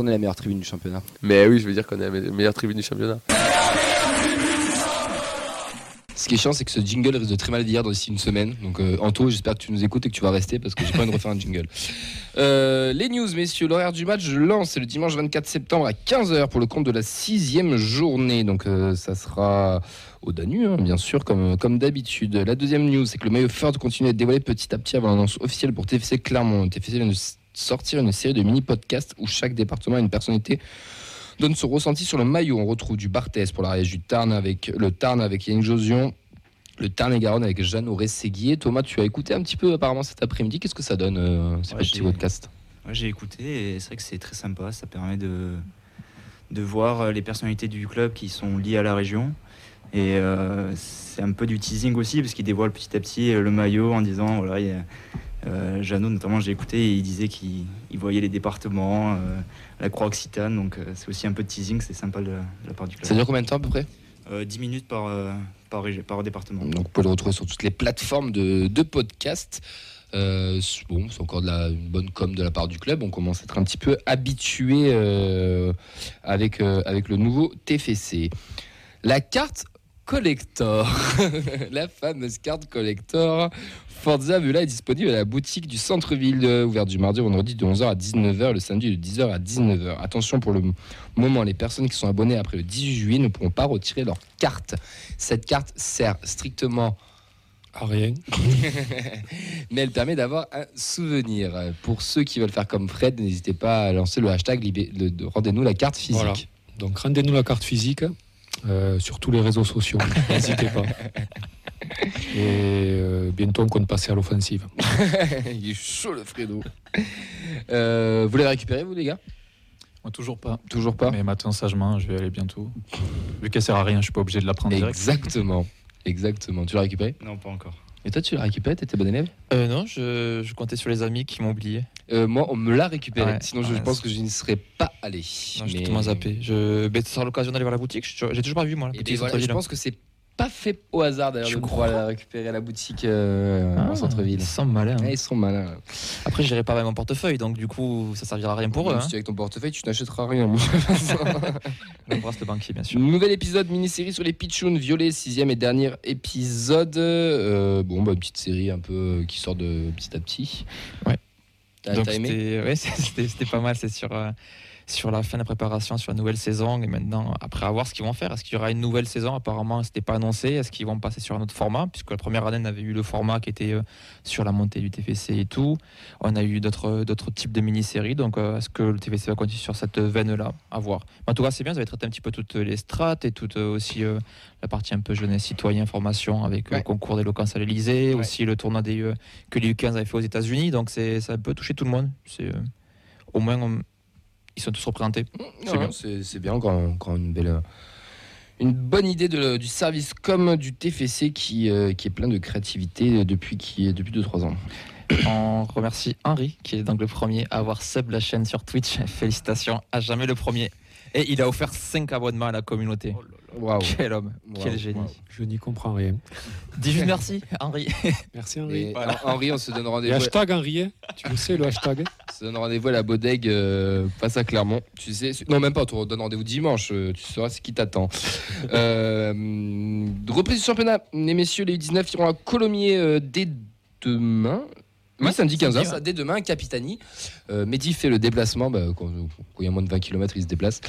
qu'on est la meilleure tribune du championnat. Mais oui, je veux dire qu'on est la meilleure tribune du championnat. Ce qui est chiant, c'est que ce jingle risque de très mal vieillir d'ici une semaine. Donc, euh, Anto, j'espère que tu nous écoutes et que tu vas rester parce que j'ai pas envie de refaire un jingle. Euh, les news, messieurs, l'horaire du match, je lance, c'est le dimanche 24 septembre à 15h pour le compte de la sixième journée. Donc, euh, ça sera au Danu, hein, bien sûr, comme, comme d'habitude. La deuxième news, c'est que le maillot Ford continue à être dévoilé petit à petit avant l'annonce officielle pour TFC Clermont. TFC vient de sortir une série de mini-podcasts où chaque département a une personnalité donne son ressenti sur le maillot. On retrouve du Barthès pour l'Ariège, du Tarn avec le Tarn avec Yannick Josion, le Tarn et Garonne avec Jeanne Auré-Séguier. Thomas, tu as écouté un petit peu apparemment cet après-midi. Qu'est-ce que ça donne euh, ces Ouais, petits podcasts? Ouais, j'ai écouté et c'est vrai que c'est très sympa. Ça permet de, de voir euh, les personnalités du club qui sont liées à la région. Et euh, c'est un peu du teasing aussi parce qu'ils dévoilent petit à petit euh, le maillot en disant voilà, il y a, euh, Jeannot notamment, j'ai écouté et il disait qu'il il voyait les départements, euh, la Croix-Occitane. Donc euh, c'est aussi un peu de teasing, c'est sympa de, de la part du club. Ça dure combien de temps à peu près? Euh, 10 minutes par, euh, par, département. Donc, vous pouvez le retrouver sur toutes les plateformes de, de podcast. Euh, bon, c'est encore de la, une bonne com de la part du club. On commence à être un petit peu habitué euh, avec, euh, avec le nouveau TFC. La carte collector, la fameuse carte collector. Forza Vula est disponible à la boutique du centre-ville, euh, ouverte du mardi au vendredi de 11h à 19h, le samedi de 10h à 19h. Attention pour le moment, les personnes qui sont abonnées après le 18 juillet ne pourront pas retirer leur carte. Cette carte sert strictement À rien. mais elle permet d'avoir un souvenir. Pour ceux qui veulent faire comme Fred, n'hésitez pas à lancer le hashtag rendez-nous la carte physique. Donc rendez-nous la carte physique euh, sur tous les réseaux sociaux. N'hésitez pas. Et euh, bientôt on compte passer à l'offensive. Il est chaud le Fredo. Euh, vous l'avez récupéré vous les gars? Moi, toujours pas. Toujours pas? Mais maintenant, sagement, je vais aller bientôt. Vu qu'elle sert à rien, je suis pas obligé de la prendre direct. Exactement. Exactement. Tu l'as récupéré? Non, pas encore. Et toi tu l'as récupéré T'étais bon élève? Euh, non, je, je comptais sur les amis qui m'ont oublié. Euh, Moi on me l'a récupéré. Ouais. Sinon je pense que je n'y serais pas allé. Non, j'ai Mais- totalement zappé. Je... Mais ce sera l'occasion d'aller voir la boutique. J'ai toujours pas vu, moi, la boutique ben voilà, je pense que c'est pas fait au hasard d'ailleurs de pouvoir la récupérer à la boutique euh, Ah, en centre-ville. Ils sont malins. hein. Ouais, ils sont malins. Après, j'irai pas avec mon portefeuille, donc du coup, ça servira à rien pour eux. Hein. si tu es avec ton portefeuille, tu n'achèteras rien. J'embrasse le banquier, bien sûr. Nouvel épisode mini-série sur les Pitchouns, Violet, sixième et dernier épisode. Euh, bon, bah, une petite série un peu euh, qui sort de petit à petit. Ouais. T'as aimé? c'était ouais, pas mal, c'est euh, sur la fin de la préparation, sur la nouvelle saison. Et maintenant, après, à voir ce qu'ils vont faire. Est-ce qu'il y aura une nouvelle saison? Apparemment, c'était pas annoncé. Est-ce qu'ils vont passer sur un autre format? Puisque la première année, on avait eu le format qui était euh, sur la montée du TFC et tout. On a eu d'autres d'autres types de mini-séries. Donc, euh, est-ce que le TFC va continuer sur cette veine-là? À voir. Mais en tout cas, c'est bien. Vous avez traité un petit peu toutes les strates et toute euh, aussi euh, la partie un peu jeunesse citoyen, formation avec euh, Ouais. le concours d'éloquence à l'Elysée, Ouais. aussi le tournoi des, euh, que les U15 avaient fait aux États-Unis. Donc, c'est ça peut toucher tout le monde. C'est euh, au moins on- ils sont tous représentés. C'est bien, c'est bien, encore, encore une belle. euh, Une bonne idée de- du service comme du TFC qui, euh, qui est plein de créativité depuis, qui, depuis 2-3 ans. On remercie Henri qui est donc le premier à avoir sub la chaîne sur Twitch. Félicitations, à jamais le premier. Et il a offert 5 abonnements à la communauté. Quel homme, Wow, quel génie. wow. Je n'y comprends rien. Dis juste merci, Henri. Merci Henri. Et Henri, on se donne rendez-vous. hashtag Henri, hein tu le sais le hashtag On se donne rendez-vous à la Bodeg euh, face à Clermont. Tu sais, non même pas. On te donne rendez-vous dimanche. euh, tu sauras ce qui t'attend. euh, reprise du championnat, les messieurs, les U19 iront à Colomiers euh, dès demain. Ouais, samedi 15h, samedi, ça, ouais. dès demain, Capitani. Euh, Mehdi fait le déplacement, bah, quand, quand il y a moins de 20 km, il se déplace.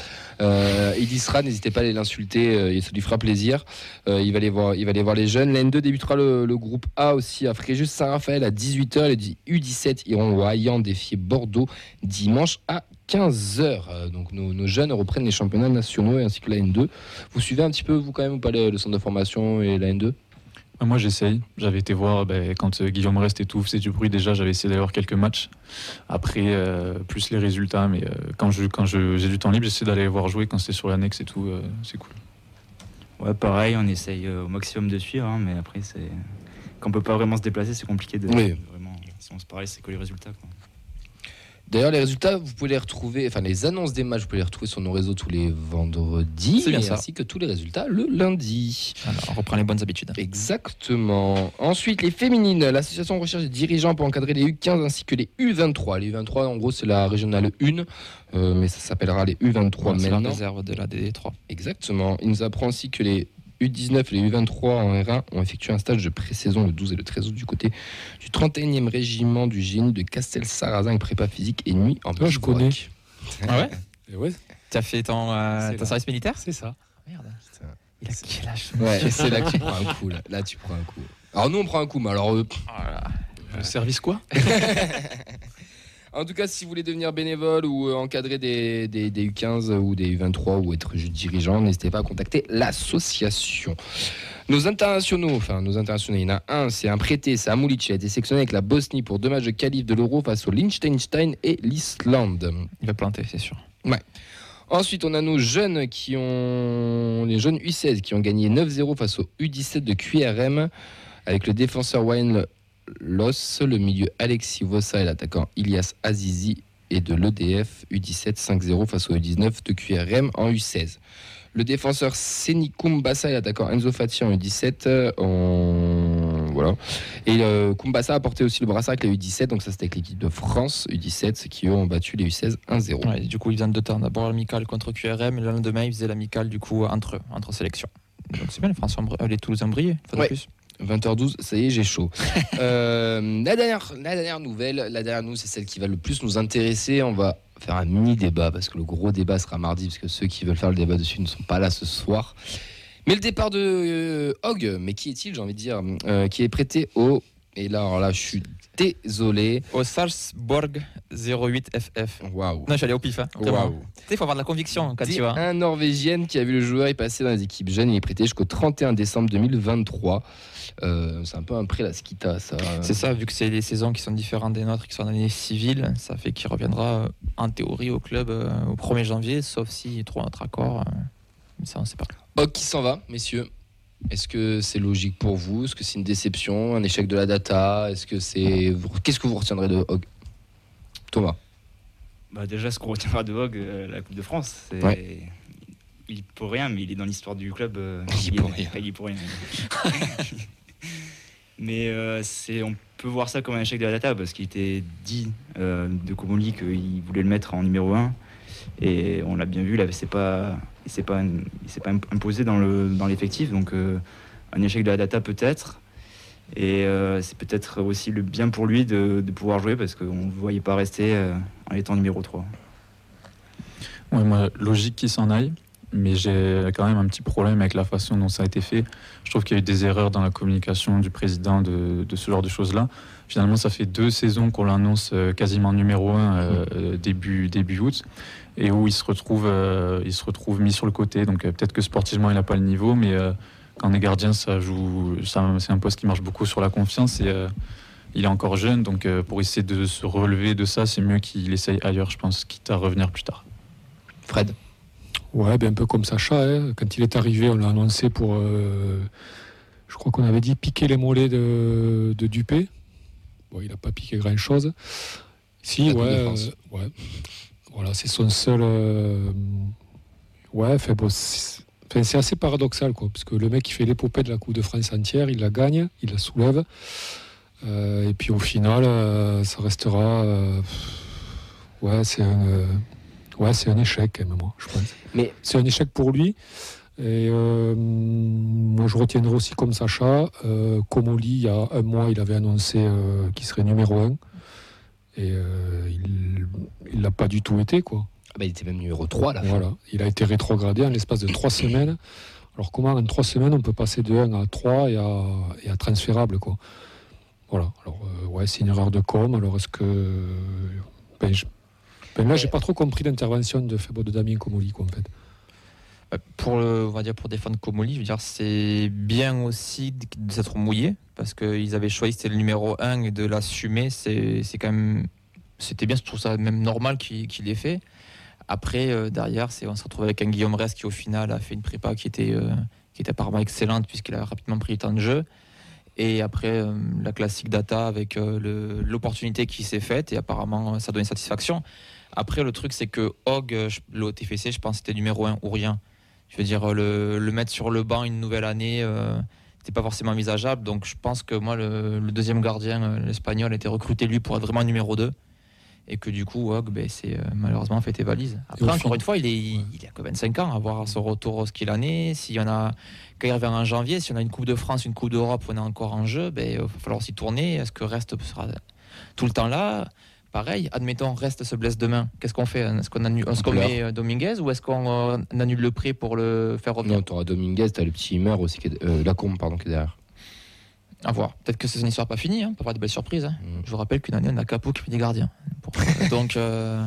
Euh, il y sera, n'hésitez pas à aller l'insulter, euh, ça lui fera plaisir. Euh, il, va aller voir, il va aller voir les jeunes. La N2 débutera le, le groupe A aussi à Fréjus Saint-Raphaël à 18h. Les U17 iront au Hayan défier Bordeaux dimanche à 15h. Euh, donc nos, nos jeunes reprennent les championnats nationaux ainsi que la N2. Vous suivez un petit peu, vous quand même, ou pas le, le centre de formation et la N2 Euh, Moi, j'essaye. J'avais été voir ben, quand euh, Guillaume Rest et tout faisait du bruit. Déjà, j'avais essayé d'aller voir quelques matchs. Après, euh, plus les résultats. Mais euh, quand je quand je- j'ai du temps libre, j'essaie d'aller voir jouer quand c'est sur l'annexe et tout. euh, c'est cool. Ouais, pareil, on essaye au maximum de suivre, hein, mais après, c'est quand on peut pas vraiment se déplacer, c'est compliqué de Oui. vraiment. Si on se parle, c'est que les résultats. Quoi. D'ailleurs, les résultats, vous pouvez les retrouver, enfin les annonces des matchs, vous pouvez les retrouver sur nos réseaux tous les vendredis, bien ça. ainsi que tous les résultats le lundi. Alors, on reprend les bonnes habitudes. Exactement. Ensuite, les féminines. L'association recherche des dirigeants pour encadrer les U15 ainsi que les U23. Les U23, en gros, c'est la régionale 1, euh, mais ça s'appellera les U23 C'est la maintenant. réserve de la DD3. Exactement. Il nous apprend aussi que les U19 et les U23 en R1 ont effectué un stage de pré-saison le 12 et le 13 août du côté du 31e régiment du génie de Castel-Sarrazin avec prépa physique et nuit en Ah, je connais. Ah ouais Et ouais, T'as fait ton, euh, ton service militaire? C'est ça. Merde. Putain. Il a quel âge Ouais, c'est là que tu prends un coup. Là. Là, tu prends un coup. Alors nous, on prend un coup, mais alors eux, Oh. Le service quoi? En tout cas, si vous voulez devenir bénévole ou euh, encadrer des, des- des U15 ou des U23 ou être juste dirigeant, n'hésitez pas à contacter l'association. Nos internationaux, enfin nos internationaux, il y en a un, c'est un prêté, c'est Amulic, il a été sélectionné avec la Bosnie pour deux matchs de qualif de l'Euro face au Liechtenstein et l'Islande. Il va planter, c'est sûr. Ensuite, on a nos jeunes qui ont les jeunes U16 qui ont gagné 9-0 face au U17 de QRM avec le défenseur Wayne Loss, le milieu Alexis Vossa et l'attaquant Ilias Azizi et de l'EDF U17 5-0 face au U19 de QRM en U16. Le défenseur Seni Kumbassa et l'attaquant Enzo Fati en U17 euh, voilà. Et euh, Kumbassa a porté aussi le brassard avec la U17, donc ça c'était avec l'équipe de France U17 qui eux ont battu les U16 1-0. Ouais, du coup, ils donnent deux temps. D'abord l'amical contre QRM, et le lendemain, ils faisaient l'amical du coup entre eux, entre sélections. Donc c'est bien, les Français euh, les Toulousains une fois de Ouais. plus. 20h12, ça y est, j'ai chaud. Euh, la, dernière, la dernière nouvelle, la dernière nous, c'est celle qui va le plus nous intéresser. On va faire un mini débat parce que le gros débat sera mardi, parce que ceux qui veulent faire le débat dessus ne sont pas là ce soir. Mais le départ de euh, Hogg, mais qui est-il, j'ai envie de dire, euh, qui est prêté au. Et là, alors là, je suis désolé. Au Salzburg 08FF. Waouh. Non, je suis allé au pif. Hein. Waouh. Tu sais, il faut avoir de la conviction quand tu vas. Un Norvégienne qui a vu le joueur y passer dans les équipes jeunes, il est prêté jusqu'au 31 décembre 2023. Euh, c'est un peu un prêt la skita, ça. C'est ça, vu que c'est des saisons qui sont différentes des nôtres, qui sont en année civile, ça fait qu'il reviendra euh, en théorie au club euh, au 1er janvier, sauf s'il trouve notre accord. euh, mais ça, on sait pas. Hogg qui s'en va, messieurs. Est-ce que c'est logique pour vous? Est-ce que c'est une déception, un échec de la data? Est-ce que c'est qu'est-ce que vous retiendrez de Hogg? Thomas. Bah déjà, ce qu'on retiendra de Vogue, euh, la Coupe de France, c'est. Ouais. Il y pour rien, mais il est dans l'histoire du club. euh, Il est- pour rien. Il y est pour rien. mais euh, c'est, on peut voir ça comme un échec de la data parce qu'il était dit de Komoli qu'il voulait le mettre en numéro 1. Et on l'a bien vu, pas, il s'est pas, s'est pas imposé dans, le, dans l'effectif. Donc euh, un échec de la data peut-être. Et euh, c'est peut-être aussi le bien pour lui de, de pouvoir jouer parce qu'on ne voyait pas rester euh, en étant numéro 3. Ouais, moi, logique qu'il s'en aille, mais j'ai quand même un petit problème avec la façon dont ça a été fait. Je trouve qu'il y a eu des erreurs dans la communication du président de, ce genre de choses-là. Finalement, ça fait deux saisons qu'on l'annonce euh, quasiment numéro un euh, euh, début, début août, et où il se retrouve, il se retrouve mis sur le côté. Donc peut-être que sportivement, il n'a pas le niveau, mais quand on est gardien, ça joue, ça- c'est un poste qui marche beaucoup sur la confiance. Et, il est encore jeune, donc pour essayer de se relever de ça, c'est mieux qu'il essaye ailleurs, je pense, quitte à revenir plus tard. Fred? Ouais, ben un peu comme Sacha. hein. Quand il est arrivé, on l'a annoncé pour. euh, je crois qu'on avait dit piquer les mollets de, de Dupé. Bon, il n'a pas piqué grand-chose. Si, ouais, euh, ouais. Voilà, c'est son seul. euh, Ouais, fait, bon, c'est assez paradoxal, quoi. Parce que le mec, il fait l'épopée de la Coupe de France entière, il la gagne, il la soulève. Et puis au final, ça restera. ouais, c'est un. Ouais, c'est un échec, même, moi, je pense. Mais- c'est un échec pour lui. Et euh, moi, je retiendrai aussi comme Sacha, euh, Comoli, il y a un mois, il avait annoncé euh, qu'il serait numéro 1. Et euh, il ne l'a pas du tout été, quoi. Ah bah, il était même numéro 3 là. Voilà. Il a été rétrogradé en l'espace de trois semaines. Alors, comment en trois semaines, on peut passer de 1 à 3 et à, et à transférable, quoi. Voilà. Alors, ouais, c'est une erreur de com. Alors, est-ce que. Ben, je- ben là, j'ai pas trop compris l'intervention de Febo de Damien Comoli, quoi, en fait. Euh, Pour, le, on va dire pour défendre Comoli, je veux dire, c'est bien aussi de, s'être mouillé parce qu'ils avaient choisi c'était le numéro 1 et de l'assumer, c'est c'est quand même. C'était bien, je trouve ça même normal qu'il qu'il l'ait fait. Après, euh, derrière, c'est on se retrouve avec un Guillaume Rest qui, au final, a fait une prépa qui était, euh, qui était apparemment excellente puisqu'il a rapidement pris le temps de jeu. Et après, euh, la classique data avec l'opportunité qui s'est faite et apparemment, ça donne satisfaction. Après, le truc, c'est que Hogg, euh, le TFC, je pense c'était numéro un ou rien. Je veux dire, euh, le, le mettre sur le banc une nouvelle année, euh, c'était pas forcément envisageable. Donc, je pense que moi, le, le deuxième gardien, euh, l'espagnol, a été recruté lui pour être vraiment numéro 2. Et que du coup, Hogg, ben, c'est euh, malheureusement fait tes valises. Après, au encore une fois, il, est, il a que 25 ans, à voir son retour ce qu'il en est. S'il y en a, quand il revient en janvier, si on a une Coupe de France, une Coupe d'Europe, on est encore en jeu, ben, il va falloir s'y tourner. Est-ce que Reste sera tout le temps là? Pareil, admettons, Reste se blesse demain. Qu'est-ce qu'on fait? Est-ce qu'on annule- est-ce qu'on pleure. met euh, Dominguez ou est-ce qu'on euh, annule le prix pour le faire revenir? Non, t'auras Dominguez, t'as le petit Hummer aussi, qui est, euh, Lacombe, pardon, qui est derrière. À voir. Peut-être que c'est une histoire pas finie, hein, on peut avoir des belles surprises. hein. Mm. Je vous rappelle qu'une année, on a Capot qui fait des gardiens. Pour- Donc, euh,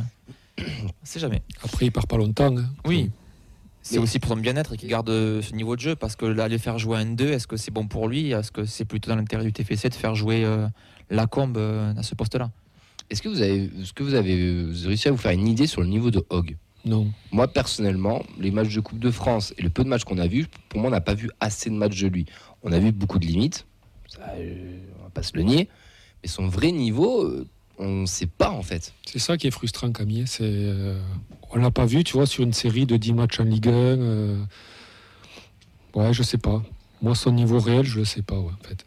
sait jamais. Après, il part pas longtemps. hein. Oui. C'est Mais- aussi pour son bien-être et qu'il garde ce niveau de jeu parce que là, aller faire jouer un 2, est-ce que c'est bon pour lui? Est-ce que c'est plutôt dans l'intérêt du TFC de faire jouer euh, Lacombe euh, à ce poste-là? Est-ce que vous avez, est-ce que vous avez vous avez réussi à vous faire une idée sur le niveau de Hogg? Non. Moi, personnellement, les matchs de Coupe de France et le peu de matchs qu'on a vus, pour moi, on n'a pas vu assez de matchs de lui. On a vu beaucoup de limites, ça, euh, on va pas se le nier, mais son vrai niveau, euh, on ne sait pas en fait. C'est ça qui est frustrant, Camille. C'est, euh, on l'a pas vu, tu vois, sur une série de 10 matchs en Ligue 1. euh, Ouais, je sais pas. Moi, son niveau réel, je le sais pas, ouais, en fait.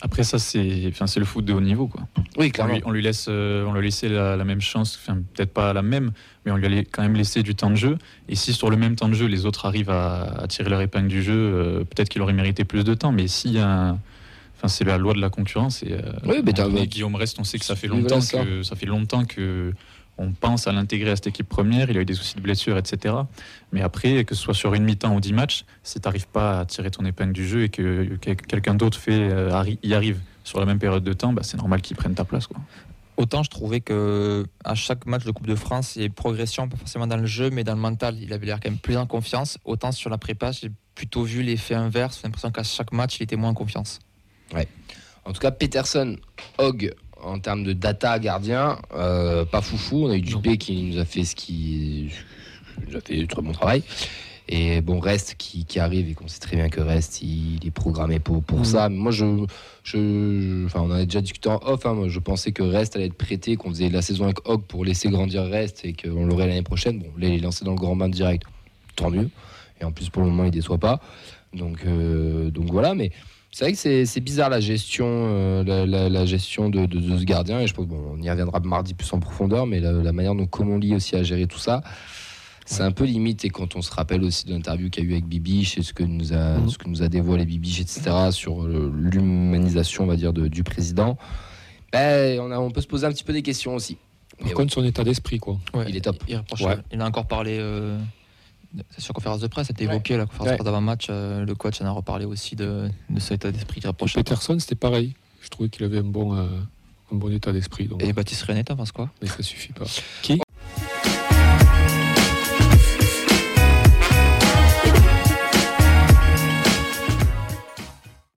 Après, ça, c'est enfin, le foot de haut niveau. Quoi. Oui, On clairement. lui, on lui laisse, euh, on lui laissé la, la même chance, enfin, peut-être pas la même, mais on lui a quand même laissé du temps de jeu. Et si sur le même temps de jeu, les autres arrivent à, à tirer leur épingle du jeu, euh, peut-être qu'il aurait mérité plus de temps. Mais s'il y a un- Enfin, c'est la loi de la concurrence. Et, euh, Oui, mais Guillaume Reste, on sait que ça fait longtemps que ça fait longtemps que on pense à l'intégrer à cette équipe première. Il a eu des soucis de blessure, etc. Mais après, que ce soit sur une mi-temps ou dix matchs, si tu n'arrives pas à tirer ton épingle du jeu et que, que quelqu'un d'autre fait euh, y arrive sur la même période de temps, bah, c'est normal qu'il prenne ta place. Quoi. Autant je trouvais que à chaque match de Coupe de France, il y a une progression, pas forcément dans le jeu, mais dans le mental. Il avait l'air quand même plus en confiance. Autant sur la prépa, j'ai plutôt vu l'effet inverse. J'ai l'impression qu'à chaque match, il était moins en confiance. En tout cas, Peterson, Hogg, en termes de data gardien, euh, pas foufou. On a eu Dupé qui nous a fait ce qui nous a fait du très bon travail. Et bon, Reste qui, qui arrive et qu'on sait très bien que Reste, il est programmé pour, pour Mhm. ça. Mais moi, je, je, enfin, on en a déjà discuté en off. hein. Moi, je pensais que Reste allait être prêté, qu'on faisait la saison avec Hogg pour laisser grandir Reste et qu'on l'aurait l'année prochaine. Bon, là, il est lancé dans le grand bain direct. Tant mieux. Et en plus, pour le moment, il déçoit pas. Donc, euh, donc voilà. Mais c'est vrai que c'est bizarre la gestion, euh, la, la- la gestion de, de- de ce gardien. Et je pense bon, on y reviendra mardi plus en profondeur, mais la, la manière dont comment lit aussi à gérer tout ça, c'est un peu limite. Et quand on se rappelle aussi de l'interview qu'il y a eu avec Bibiche et ce que nous a, Mhm. ce que nous a dévoilé Bibiche, etc., sur euh, l'humanisation, on va dire, de- du président, ben, on, a, on peut se poser un petit peu des questions aussi. Par Mais contre, son état d'esprit, quoi. Il est top. Il, il en a encore parlé euh, sur conférence de presse, c'était évoqué la conférence Ouais. de presse d'avant-match. euh, le coach en a reparlé aussi de, de cet état d'esprit qu'il reprochait. Peterson, c'était pareil. Je trouvais qu'il avait un bon, euh, un bon état d'esprit. Donc, Et Baptiste René, t'en penses quoi? Mais ça suffit pas.